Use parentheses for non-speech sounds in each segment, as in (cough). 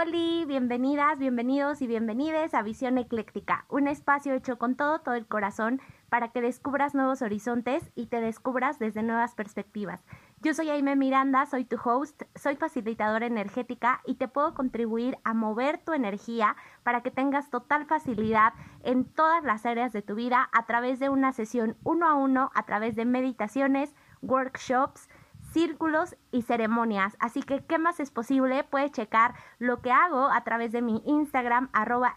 Bienvenidas, bienvenidos y bienvenides a Visión Ecléctica, un espacio hecho con todo, todo el corazón para que descubras nuevos horizontes y te descubras desde nuevas perspectivas. Yo soy Aime Miranda, soy tu host, soy facilitadora energética y te puedo contribuir a mover tu energía para que tengas total facilidad en todas las áreas de tu vida a través de una sesión uno a uno, a través de meditaciones, workshops, círculos y ceremonias. Así que, ¿qué más es posible? Puedes checar lo que hago a través de mi Instagram, arroba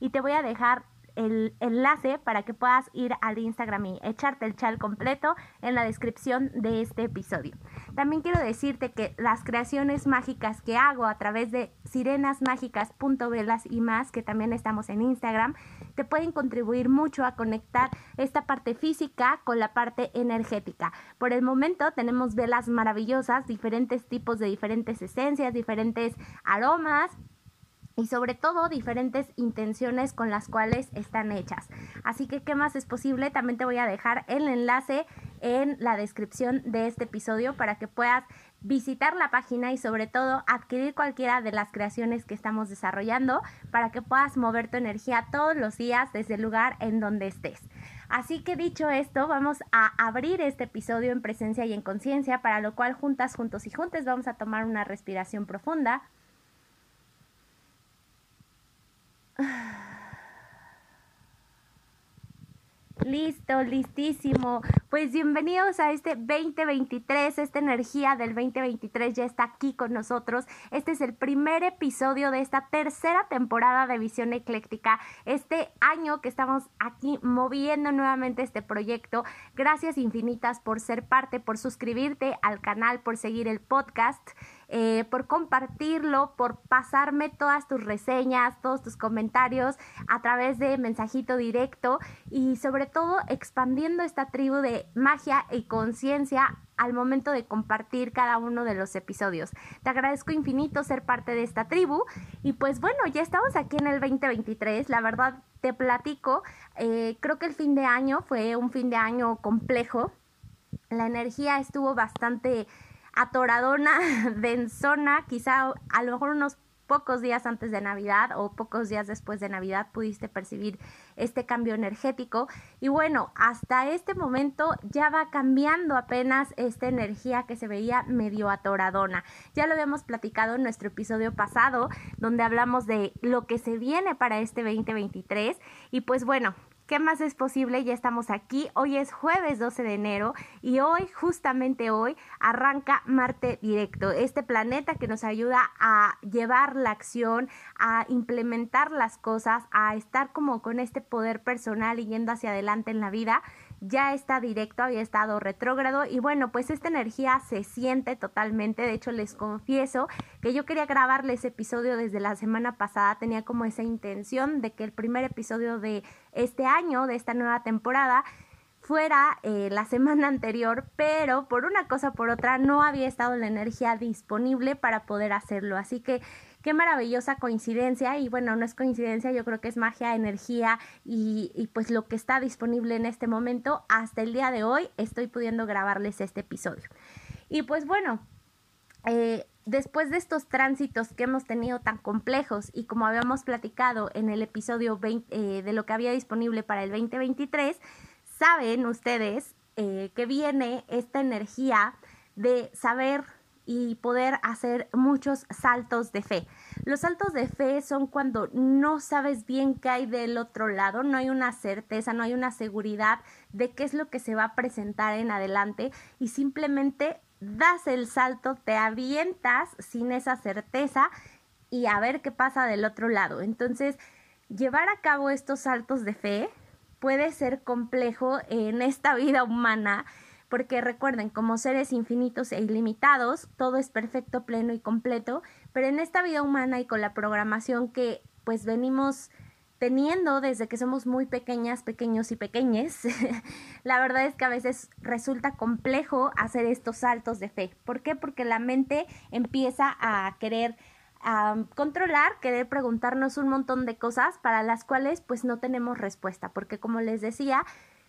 y te voy a dejar el enlace para que puedas ir al Instagram y echarte el chal completo en la descripción de este episodio. También quiero decirte que las creaciones mágicas que hago a través de sirenasmágicas.velas y más, que también estamos en Instagram, te pueden contribuir mucho a conectar esta parte física con la parte energética. Por el momento tenemos velas maravillosas, diferentes tipos de diferentes esencias, diferentes aromas y sobre todo diferentes intenciones con las cuales están hechas. Así que, ¿qué más es posible? También te voy a dejar el enlace en la descripción de este episodio para que puedas visitar la página y sobre todo adquirir cualquiera de las creaciones que estamos desarrollando para que puedas mover tu energía todos los días desde el lugar en donde estés. Así que dicho esto, vamos a abrir este episodio en presencia y en conciencia, para lo cual juntas, juntos y juntos vamos a tomar una respiración profunda. Listo, listísimo. Pues bienvenidos a este 2023. Esta energía del 2023 ya está aquí con nosotros. Este es el primer episodio de esta tercera temporada de Visión Ecléctica. Este año que estamos aquí moviendo nuevamente este proyecto. Gracias infinitas por ser parte, por suscribirte al canal, por seguir el podcast. Eh, por compartirlo, por pasarme todas tus reseñas, todos tus comentarios a través de mensajito directo y sobre todo expandiendo esta tribu de magia y conciencia al momento de compartir cada uno de los episodios. Te agradezco infinito ser parte de esta tribu y pues bueno, ya estamos aquí en el 2023, la verdad te platico, eh, creo que el fin de año fue un fin de año complejo, la energía estuvo bastante atoradona, (laughs) densona, quizá a lo mejor unos pocos días antes de Navidad o pocos días después de Navidad pudiste percibir este cambio energético y bueno, hasta este momento ya va cambiando apenas esta energía que se veía medio atoradona. Ya lo habíamos platicado en nuestro episodio pasado donde hablamos de lo que se viene para este 2023 y pues bueno, ¿Qué más es posible? Ya estamos aquí. Hoy es jueves 12 de enero y hoy, justamente hoy, arranca Marte Directo, este planeta que nos ayuda a llevar la acción, a implementar las cosas, a estar como con este poder personal y yendo hacia adelante en la vida ya está directo, había estado retrógrado y bueno, pues esta energía se siente totalmente, de hecho les confieso que yo quería grabarles episodio desde la semana pasada, tenía como esa intención de que el primer episodio de este año, de esta nueva temporada, fuera eh, la semana (laughs) anterior, pero por una cosa por otra no había estado la energía disponible para poder hacerlo. Así que qué maravillosa coincidencia y bueno, no es coincidencia, yo creo que es magia, energía y, pues lo que está disponible en este momento. Hasta el día de hoy estoy pudiendo grabarles este episodio. Y pues bueno, eh, después de estos tránsitos que hemos tenido tan complejos y como habíamos platicado en el episodio 20, eh, de lo que había disponible para el 2023, saben ustedes eh, que viene esta energía de saber y poder hacer muchos saltos de fe. Los saltos de fe son cuando no sabes bien qué hay del otro lado, no hay una certeza, no hay una seguridad de qué es lo que se va a presentar en adelante y simplemente das el salto, te avientas sin esa certeza y a ver qué pasa del otro lado. Entonces, llevar a cabo estos saltos de fe puede ser complejo en esta vida humana porque recuerden, como seres infinitos e ilimitados, todo es perfecto, pleno y completo, pero en esta vida humana y con la programación que pues venimos teniendo desde que somos muy pequeñas, pequeños y pequeñes, (laughs) la verdad es que a veces resulta complejo hacer estos saltos de fe. ¿Por qué? Porque la mente empieza a querer controlar, querer preguntarnos un montón de cosas para las cuales pues no tenemos respuesta, porque como les decía,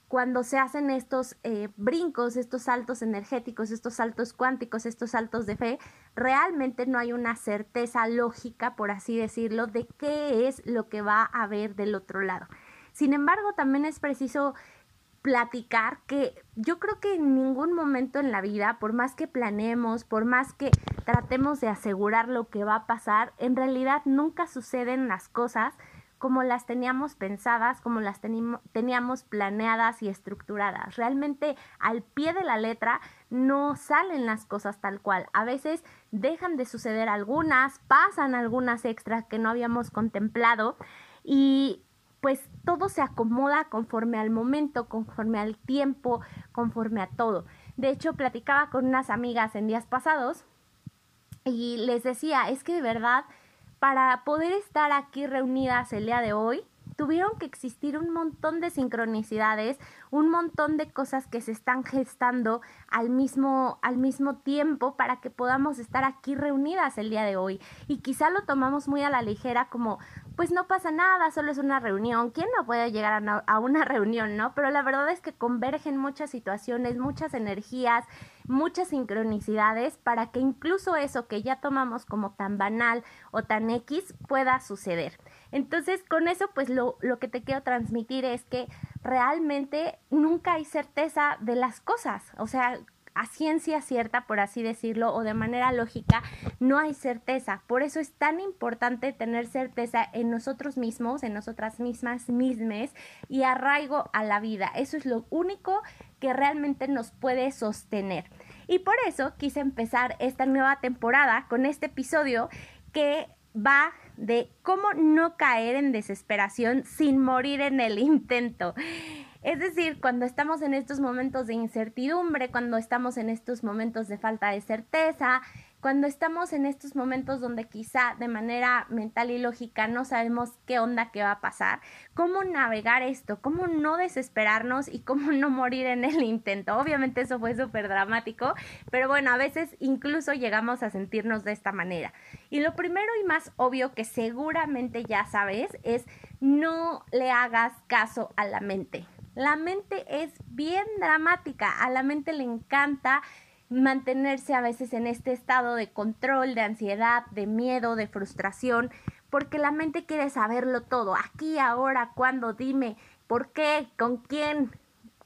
cuando se hacen estos eh, brincos, estos saltos energéticos, estos saltos cuánticos, estos saltos de fe, realmente no hay una certeza lógica, por así decirlo, de qué es lo que va a haber del otro lado. Sin embargo, también es preciso platicar que yo creo que en ningún momento en la vida, por más que planeemos, por más que tratemos de asegurar lo que va a pasar, en realidad nunca suceden las cosas como las teníamos pensadas, como las teníamos planeadas y estructuradas. Realmente al pie de la letra no salen las cosas tal cual. A veces dejan de suceder algunas, pasan algunas extras que no habíamos contemplado y pues todo se acomoda conforme al momento, conforme al tiempo, conforme a todo. De hecho, platicaba con unas amigas en días pasados y les decía, es que de verdad para poder estar aquí reunidas el día de hoy, tuvieron que existir un montón de sincronicidades, un montón de cosas que se están gestando al mismo, al mismo tiempo para que podamos estar aquí reunidas el día de hoy. Y quizá lo tomamos muy a la ligera como, pues no pasa nada, solo es una reunión. ¿Quién no puede llegar a una, (laughs) reunión, no? Pero la verdad es que convergen muchas situaciones, muchas energías, muchas sincronicidades para que incluso eso que ya tomamos como tan banal o tan X pueda suceder. Entonces, con eso, pues lo, lo que te quiero transmitir es que realmente nunca hay certeza de las cosas. O sea, a ciencia cierta, por así decirlo, o de manera lógica, no hay certeza. Por eso es tan importante tener certeza en nosotros mismos, en nosotras mismas, mismes, y arraigo a la vida. Eso es lo único que realmente nos puede sostener. Y por eso quise empezar esta nueva temporada con este episodio que va de cómo no caer en desesperación sin morir en el (laughs) intento. Es decir, cuando estamos en estos momentos de incertidumbre, cuando estamos en estos momentos de falta de certeza, cuando estamos en estos momentos donde quizá de manera mental y lógica no sabemos qué onda que va a pasar, cómo navegar esto, cómo no desesperarnos y cómo no morir en el intento. Obviamente eso fue súper dramático, pero bueno, a veces incluso llegamos a sentirnos de esta manera. Y lo primero y más obvio que seguramente ya sabes es no le hagas caso a la mente. La mente es bien dramática, a la mente le encanta mantenerse a veces en este estado de control, de ansiedad, de miedo, de frustración, porque la mente quiere saberlo todo, aquí, ahora, cuándo, dime, por qué, con quién,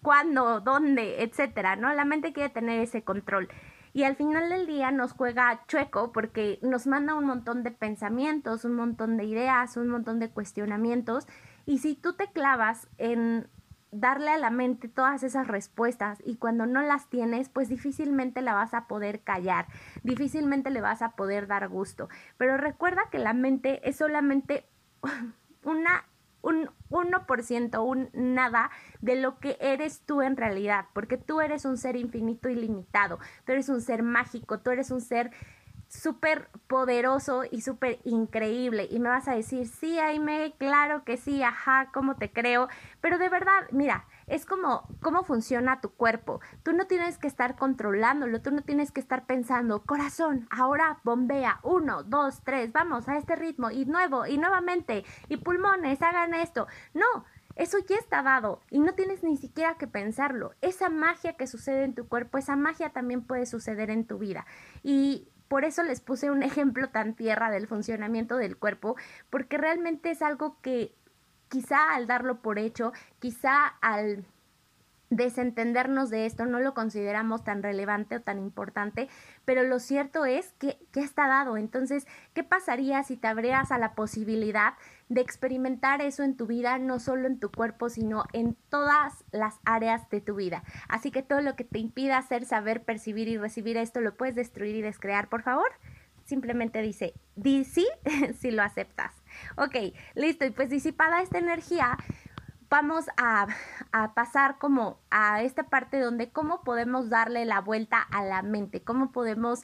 cuándo, dónde, etcétera, ¿no? La mente quiere tener ese control. Y al final del día nos juega chueco porque nos manda un montón de pensamientos, un montón de ideas, un montón de cuestionamientos. Y si tú te clavas en darle a la mente todas esas respuestas y cuando no las tienes, pues difícilmente la vas a poder callar, difícilmente le vas a poder dar gusto. Pero recuerda que la mente es solamente (laughs) una un 1%, un nada de lo que eres tú en realidad, porque tú eres un ser infinito y limitado, tú eres un ser mágico, tú eres un ser súper poderoso y súper increíble. Y me vas a decir, sí, Aime, claro que sí, ajá, ¿cómo te creo? Pero de verdad, mira, es como cómo funciona tu cuerpo. Tú no tienes que estar controlándolo, tú no tienes que estar pensando, corazón, ahora bombea, uno, dos, tres, vamos a este ritmo, y nuevo, y nuevamente, y pulmones, hagan esto. No, eso ya está dado y no tienes ni siquiera que pensarlo. Esa magia que sucede en tu cuerpo, esa magia también puede suceder en tu vida. Y por eso les puse un ejemplo tan tierra del funcionamiento del cuerpo, porque realmente es algo que quizá al darlo por hecho, quizá al desentendernos de esto, no lo consideramos tan relevante o tan importante, pero lo cierto es que ya está dado. Entonces, ¿qué pasaría si te abrieras a la posibilidad de experimentar eso en tu vida, no solo en tu cuerpo, sino en todas las áreas de tu vida? Así que todo lo que te impida hacer, saber, percibir y recibir esto, lo puedes destruir y descrear, por favor. Simplemente dice, di sí (laughs) si lo aceptas. Ok, listo. Y pues disipada esta energía, vamos a, pasar como a esta parte donde cómo podemos darle la vuelta a la mente, cómo podemos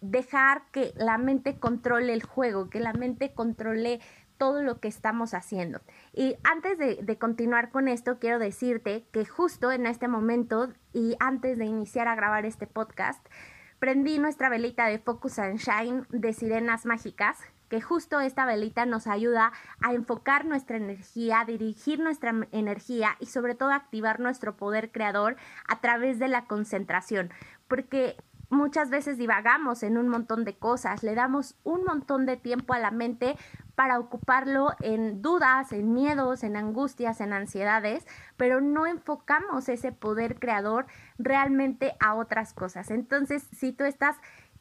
dejar que la mente controle el juego, que la mente controle todo lo que estamos haciendo. Y antes de, de, continuar con esto, quiero decirte que justo en este momento y antes de iniciar a grabar este podcast, prendí nuestra velita de Focus and Shine de Sirenas Mágicas que justo esta velita nos ayuda a enfocar nuestra energía, dirigir nuestra energía y sobre todo activar nuestro poder creador a través de la concentración, porque muchas veces divagamos en un montón de cosas, le damos un montón de tiempo a la mente para ocuparlo en dudas, en miedos, en angustias, en ansiedades, pero no enfocamos ese poder creador realmente a otras cosas. Entonces, si tú estás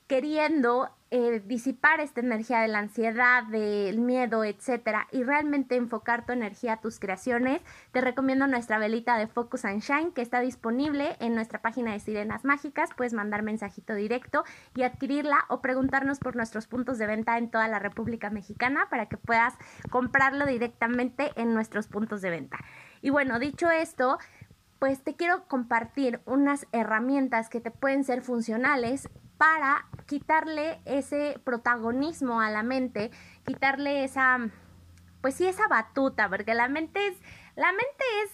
queriendo eh, disipar esta energía de la ansiedad, del miedo, etcétera, y realmente enfocar tu energía a tus creaciones, te recomiendo nuestra velita de Focus and Shine que está disponible en nuestra página de Sirenas Mágicas. Puedes mandar mensajito directo y adquirirla o preguntarnos por nuestros puntos de venta en toda la República Mexicana para que puedas comprarlo directamente en nuestros puntos de venta. Y bueno, dicho esto, pues te quiero compartir unas herramientas que te pueden ser funcionales para quitarle ese protagonismo a la mente, quitarle esa, pues sí, esa batuta, porque la mente es, la mente es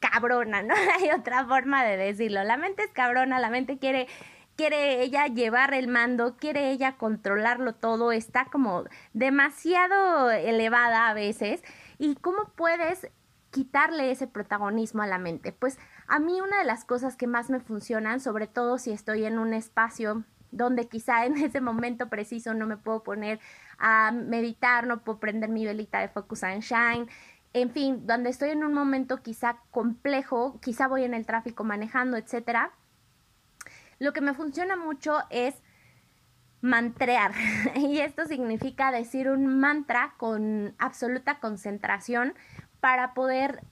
cabrona, ¿no? (laughs) Hay otra forma de decirlo. La mente es cabrona, la mente quiere quiere ella llevar el mando, quiere ella controlarlo todo, está como demasiado elevada a veces. ¿Y cómo puedes quitarle ese protagonismo a la mente? Pues a mí una de las cosas que más me funcionan, sobre todo si estoy en un espacio donde quizá en (laughs) ese momento preciso no me puedo poner a meditar, no puedo prender mi velita de Focus and Shine, en fin, donde estoy en un momento quizá complejo, quizá voy en el tráfico manejando, etcétera. Lo que me funciona mucho es mantrear (laughs) y esto significa decir un mantra con absoluta concentración para poder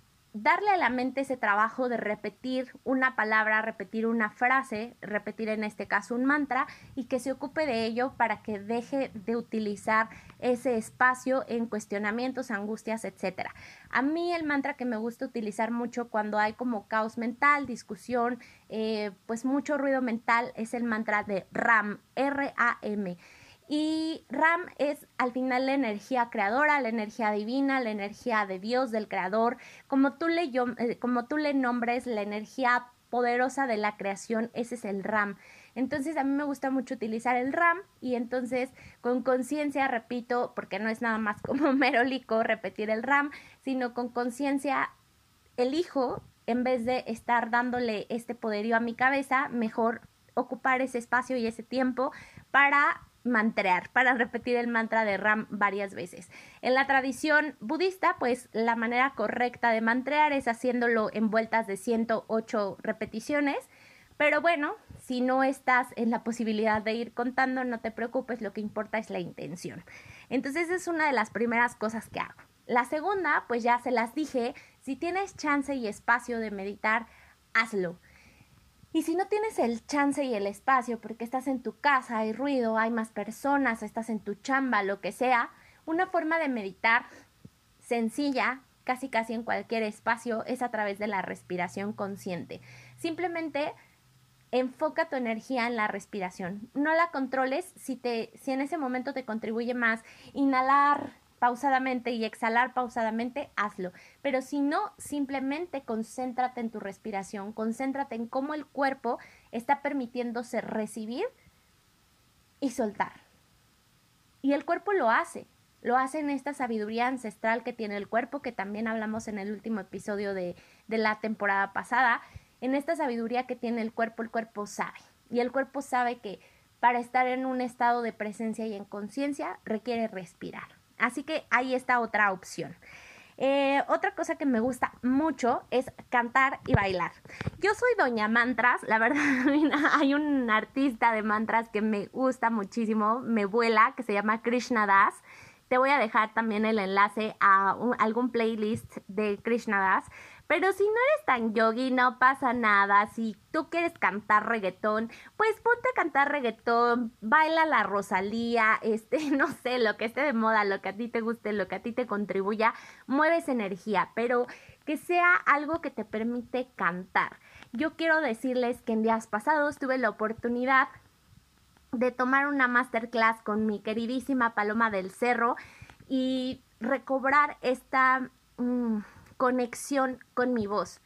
darle a la mente ese trabajo de repetir una palabra, repetir una frase, repetir en este caso un mantra y que se ocupe de ello para que deje de utilizar ese espacio en cuestionamientos, angustias, etc. A mí el mantra que me gusta utilizar mucho cuando hay como caos mental, discusión, eh, pues mucho ruido mental es el mantra de RAM, R-A-M. Y Ram es al final la energía creadora, la energía divina, la energía de Dios, del creador, como tú le, eh, como tú le nombres la energía poderosa de la creación, ese es el Ram. Entonces a mí me gusta mucho utilizar el RAM y entonces con conciencia, repito, porque no es nada más como (laughs) merólico repetir el RAM, sino con conciencia elijo, en vez de estar dándole este poderío a mi cabeza, mejor ocupar ese espacio y ese tiempo para mantrear, para repetir el mantra de Ram varias veces. En la tradición budista, pues la manera correcta de mantrear es haciéndolo en vueltas de 108 repeticiones. Pero bueno, si no estás en la posibilidad de ir contando, no te preocupes, lo que importa es la intención. Entonces es una de las primeras cosas que hago. La segunda, pues ya se las dije, si tienes chance y espacio de meditar, hazlo. Y si no tienes el chance y el espacio porque estás en tu casa, hay ruido, hay más personas, estás en tu chamba, lo que sea, una forma de meditar sencilla, casi casi en cualquier espacio, es a través de la respiración consciente. Simplemente enfoca tu energía en la respiración. No la controles si te si en ese momento te contribuye más inhalar pausadamente y exhalar pausadamente, hazlo. Pero si no, simplemente concéntrate en tu respiración, concéntrate en cómo el cuerpo está permitiéndose recibir y soltar. Y el cuerpo lo hace, lo hace en esta sabiduría ancestral que tiene el cuerpo, que también hablamos en el último episodio de, de la temporada pasada. En esta sabiduría que tiene el cuerpo, el cuerpo sabe. Y el cuerpo sabe que para estar en un estado de presencia y en conciencia requiere respirar. Así que ahí está otra opción. Eh, otra cosa que me gusta mucho es cantar y bailar. Yo soy doña mantras, la verdad (laughs) hay un artista de mantras que me gusta muchísimo, me vuela, que se llama Krishna Das. Te voy a dejar también el enlace a algún playlist de Krishna Das. Pero si no eres tan yogi, no pasa nada. Si tú quieres cantar reggaetón, pues ponte a cantar reggaetón, baila la Rosalía, este, (laughs) no sé, lo que esté de moda, lo que a ti te guste, lo que a ti te contribuya, mueves energía, pero que sea algo que te permite cantar. Yo quiero decirles que en días pasados tuve la oportunidad de tomar una masterclass con mi queridísima Paloma del Cerro y recobrar esta... Mm, conexión con mi voz.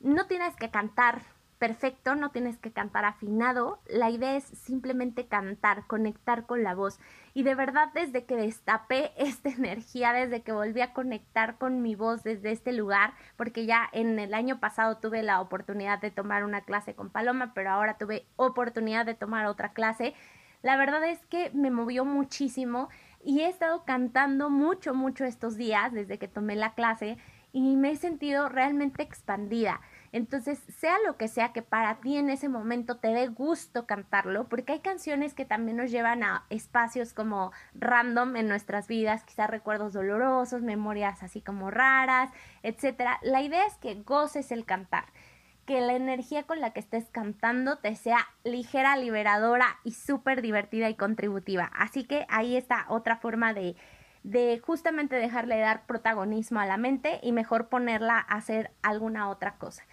No tienes que cantar perfecto, no tienes que cantar afinado, la idea es simplemente cantar, conectar con la voz. Y de verdad desde que destapé (laughs) esta energía, desde que volví a conectar con mi voz desde este lugar, porque ya en el año pasado tuve la oportunidad de tomar una clase con Paloma, pero ahora tuve oportunidad de tomar otra clase, la verdad es que me movió muchísimo y he estado cantando mucho, mucho estos días desde que tomé la clase y me he sentido realmente expandida. Entonces, sea lo que sea que para ti en ese momento te dé gusto cantarlo, porque hay canciones que también nos llevan a espacios como random en nuestras vidas, quizás recuerdos dolorosos, memorias así como raras, etcétera. La idea es que goces el cantar, que la energía con la que estés cantando te sea ligera, liberadora y súper divertida y contributiva. Así que ahí está otra forma de de justamente dejarle dar protagonismo a la mente y mejor ponerla a hacer alguna otra cosa.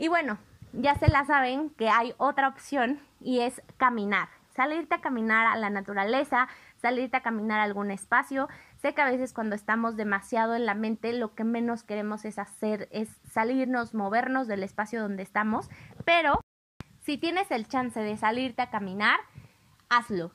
Y bueno, ya se la saben que hay otra opción y es caminar. Salirte a caminar a la naturaleza, salirte a caminar a algún espacio. Sé que a veces cuando estamos demasiado en la mente lo que menos queremos es hacer es salirnos, movernos del espacio donde estamos, pero si tienes el chance de salirte a caminar, hazlo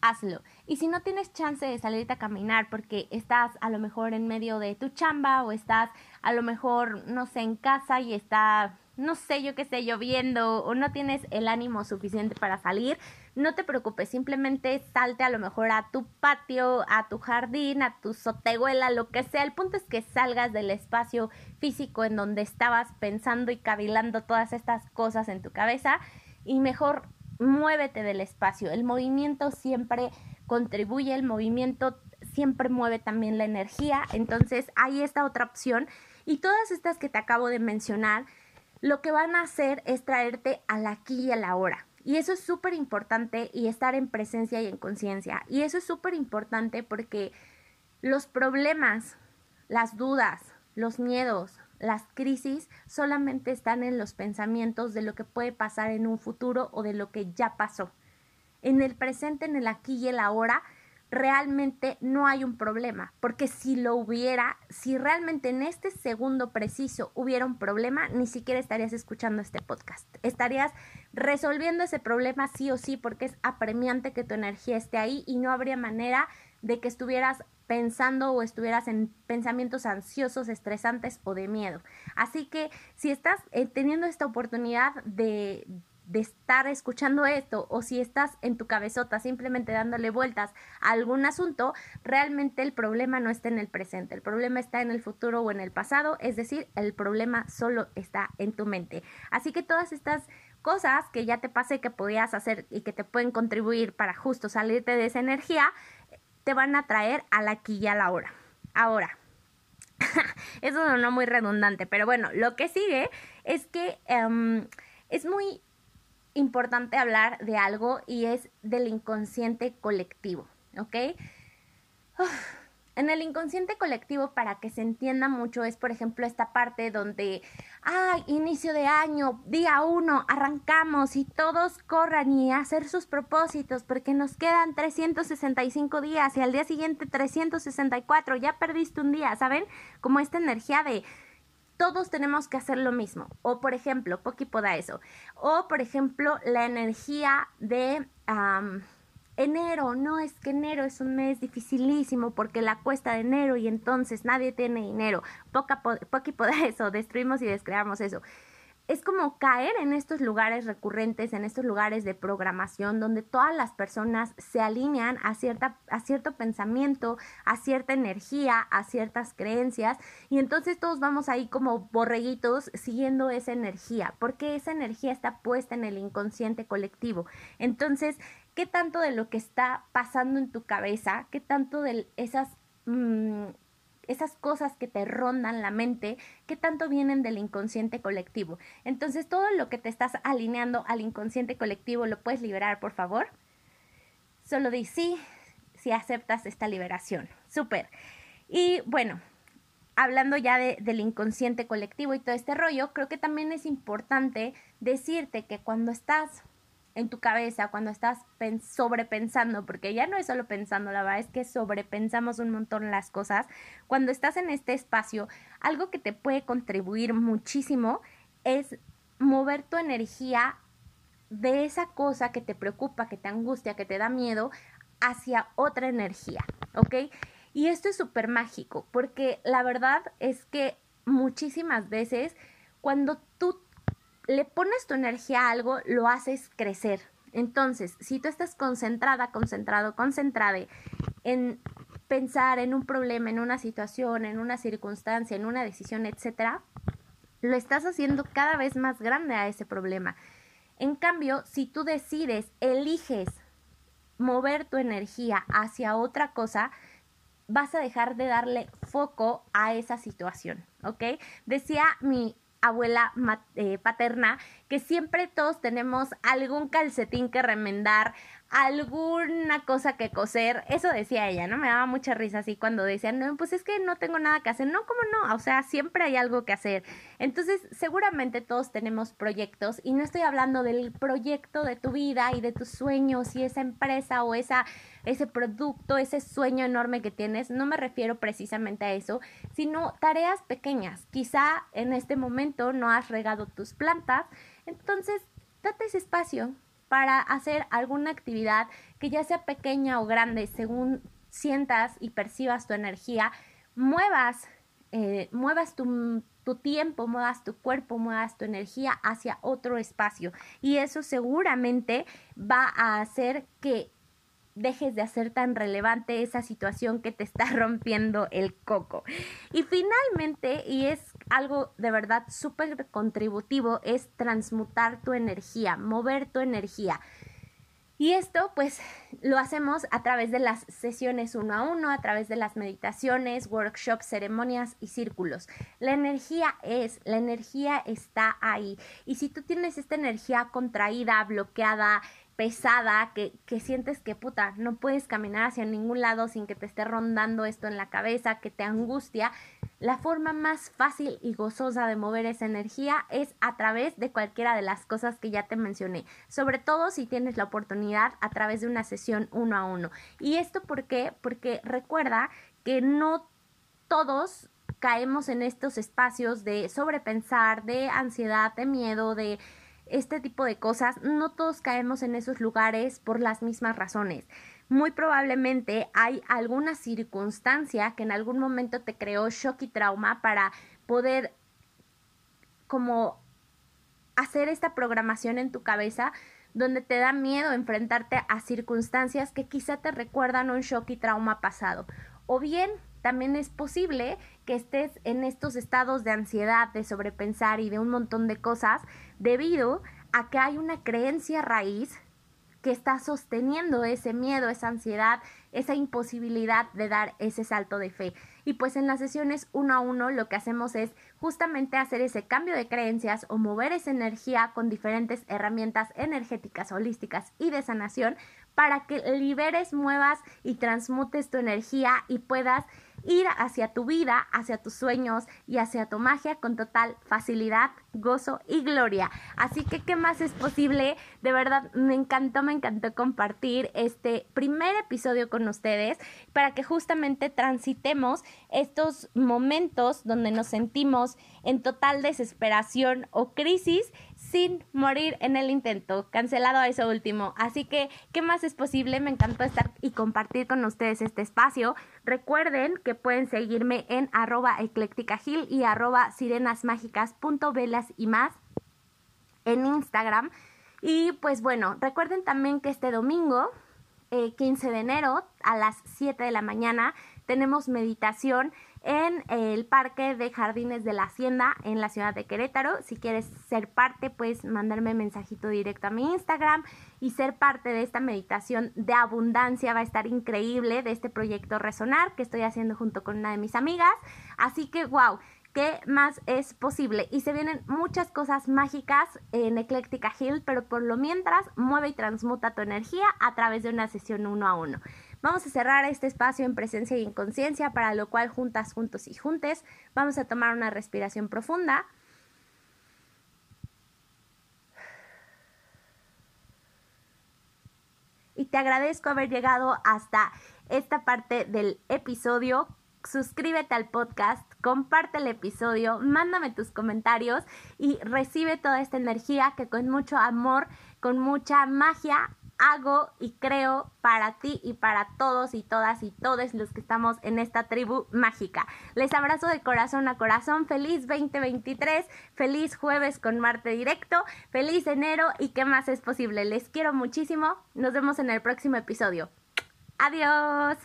hazlo. Y si no tienes chance de salirte a caminar porque estás a lo mejor en medio de tu chamba o estás a lo mejor, no sé, en casa y está, no sé, yo qué sé, lloviendo o no tienes el ánimo suficiente para salir, no te preocupes, simplemente salte a lo mejor a tu patio, a tu jardín, a tu sotehuela, lo que sea. El punto es que salgas del espacio físico en donde estabas pensando y cavilando todas estas cosas en tu cabeza y mejor muévete del espacio. El movimiento siempre contribuye, el movimiento siempre mueve también la energía. Entonces, hay esta otra opción. Y todas estas que te acabo de mencionar, lo que van a hacer es traerte al aquí y a la hora. Y eso es súper importante y estar en presencia y en conciencia. Y eso es súper importante porque los problemas, las dudas, los miedos, las crisis solamente están en los pensamientos de lo que puede pasar en un futuro o de lo que ya pasó. En el presente, en el aquí y el ahora, realmente no hay un problema, porque si lo hubiera, si realmente en este segundo preciso hubiera un problema, ni siquiera estarías escuchando este podcast. Estarías resolviendo ese problema sí o sí, porque es apremiante que tu energía esté ahí y no habría manera de que estuvieras pensando o estuvieras en pensamientos ansiosos, estresantes o de miedo. Así que si estás eh, teniendo esta oportunidad de, de estar escuchando esto o si estás en tu cabezota simplemente dándole vueltas a algún asunto, realmente el problema no está en el presente, el problema está en el futuro o en el pasado, es decir, el problema solo está en tu mente. Así que todas estas cosas que ya te pasé que podías hacer y que te pueden contribuir para justo salirte de esa energía, te van a traer al aquí y a la hora. Ahora, (laughs) eso no muy redundante, pero bueno, lo que sigue es que em, es muy importante hablar de algo y es del inconsciente colectivo, ¿ok? En el inconsciente colectivo, para que se entienda mucho, es por ejemplo esta parte donde, ay, inicio de año, día uno, arrancamos y todos corran y hacer sus propósitos porque nos quedan 365 días y al día siguiente 364, ya perdiste un día, ¿saben? Como esta energía de todos tenemos que hacer lo mismo. O por ejemplo, Poki da eso. O por ejemplo, la energía de enero, no es que enero es un mes dificilísimo porque la cuesta de enero y entonces nadie tiene dinero. Poca, poca (laughs) eso, destruimos y descreamos eso es como caer en estos lugares recurrentes, en estos lugares de programación donde todas las personas se alinean a, cierta, a cierto pensamiento, a cierta energía, a ciertas creencias y entonces todos vamos ahí como borreguitos siguiendo esa energía, porque esa energía está puesta en el inconsciente colectivo. Entonces, ¿qué tanto de lo que está pasando en tu cabeza, qué tanto de esas... Mm, esas cosas que te rondan la mente, qué tanto vienen del inconsciente colectivo. Entonces, todo lo que te estás alineando al inconsciente colectivo, ¿lo puedes liberar, por favor? Solo di sí si aceptas esta liberación. Súper. Y bueno, hablando ya del inconsciente colectivo y todo este rollo, creo que también es importante decirte que cuando estás en tu cabeza, cuando estás sobrepensando, porque ya no es solo pensando, la verdad es que sobrepensamos un montón las cosas, cuando estás en este espacio, algo que te puede contribuir muchísimo es mover tu energía de esa cosa que te preocupa, que te angustia, que te da miedo, hacia otra energía, ¿ok? Y esto es súper mágico, porque la verdad es que muchísimas veces cuando le pones tu energía a algo, lo haces crecer. Entonces, si tú estás concentrada, concentrado, concentrada en pensar en un problema, en una situación, en una circunstancia, en una decisión, etcétera, lo estás haciendo cada vez más grande a ese problema. En cambio, si tú decides, eliges mover tu energía hacia otra cosa, vas a dejar de darle foco a esa situación, ¿ok? Decía mi abuela eh, paterna que siempre todos tenemos algún calcetín que remendar, alguna cosa que coser, eso decía ella, ¿no? Me daba mucha risa así cuando decían, no, pues es que no tengo nada que hacer, no, ¿cómo no? O sea, siempre hay algo que hacer. Entonces, seguramente todos tenemos proyectos y no estoy hablando del proyecto de tu vida y de tus sueños y esa empresa o esa, ese producto, ese sueño enorme que tienes, no me refiero precisamente a eso, sino tareas pequeñas. Quizá en este momento no has regado tus plantas, entonces date ese espacio, para hacer alguna actividad que ya sea pequeña o grande, según sientas y percibas tu energía, muevas, eh, muevas tu, tu tiempo, muevas tu cuerpo, muevas tu energía hacia otro espacio. Y eso seguramente va a hacer que dejes de hacer tan relevante esa situación que te está (laughs) rompiendo el coco. Y finalmente, y es algo de verdad súper contributivo, es transmutar tu energía, mover tu energía. Y esto pues lo hacemos a través de las sesiones uno a uno, a través de las meditaciones, workshops, ceremonias y círculos. La energía es, la energía está ahí. Y si tú tienes esta energía contraída, bloqueada, pesada, que, que, sientes que puta, no puedes caminar hacia ningún lado sin que te esté rondando esto en la cabeza, que te angustia, la forma más fácil y gozosa de mover esa energía es a través de cualquiera de las cosas que ya te mencioné, sobre todo si tienes la oportunidad a través de una sesión uno a uno. ¿Y esto por qué? Porque recuerda que no todos caemos en estos espacios de sobrepensar, de ansiedad, de miedo, de este tipo de cosas, no todos caemos en esos lugares por las mismas razones. Muy probablemente hay alguna circunstancia que en algún momento te creó shock y trauma para poder como hacer esta programación en tu cabeza donde te da miedo enfrentarte a circunstancias que quizá te recuerdan un shock y trauma pasado. O bien también es posible que estés en estos estados de ansiedad, de sobrepensar y de un montón de cosas debido a que hay una creencia raíz que está sosteniendo ese miedo, esa ansiedad, esa imposibilidad de dar ese salto de fe. Y pues en las sesiones uno a uno lo que hacemos es justamente hacer ese cambio de creencias o mover esa energía con diferentes herramientas energéticas, holísticas y de sanación para que liberes, muevas y transmutes tu energía y puedas ir hacia tu vida, hacia tus sueños y hacia tu magia con total facilidad, gozo y gloria. Así que, ¿qué más es posible? De verdad, me encantó, me encantó compartir este primer episodio con ustedes para que justamente transitemos estos momentos donde nos sentimos en total desesperación o crisis sin morir en el intento. Cancelado a eso último. Así que, ¿qué más es posible? Me encantó estar y compartir con ustedes este espacio. Recuerden que pueden seguirme en arroba eclecticagil y arroba sirenasmágicas.velas y más en Instagram. Y pues bueno, recuerden también que este domingo, 15 eh, de enero, a las 7 de la mañana, tenemos meditación en el Parque de Jardines de la Hacienda en la ciudad de Querétaro. Si quieres ser parte, puedes mandarme mensajito directo a mi Instagram y ser parte de esta meditación de abundancia. Va a estar increíble de este proyecto Resonar que estoy haciendo junto con una de mis amigas. Así que, wow. ¿Qué más es posible? Y se vienen muchas cosas mágicas en Ecléctica Hill, pero por lo mientras, mueve y transmuta tu energía a través de una sesión uno a uno. Vamos a cerrar este espacio en presencia y en conciencia, para lo cual juntas, juntos y juntes, vamos a tomar una respiración profunda. Y te agradezco haber llegado hasta esta parte del episodio. suscríbete al podcast, comparte el episodio, mándame tus comentarios y recibe toda esta energía que con mucho amor, con mucha magia hago y creo para ti y para todos y todas y todos los que estamos en esta tribu mágica. Les abrazo de corazón a corazón. Feliz 2023, feliz jueves con Marte Directo, feliz enero y qué más es posible. Les quiero muchísimo. Nos vemos en el próximo episodio. Adiós.